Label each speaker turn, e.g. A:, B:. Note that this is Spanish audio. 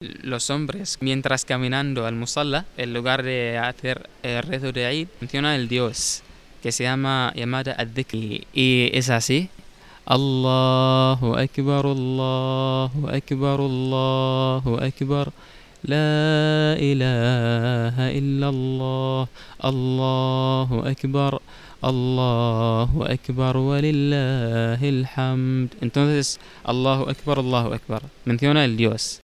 A: los hombres, mientras caminando al musalla, en lugar de hacer el rezo de Eid, menciona el Dios, que se llama llamada al-Dhikr. Y es así. Allahu Akbar, Allahu Akbar, Allahu Akbar. لا إله إلا الله الله أكبر الله أكبر ولله الحمد entonces Allahu Akbar Allahu Akbar menciona el Dios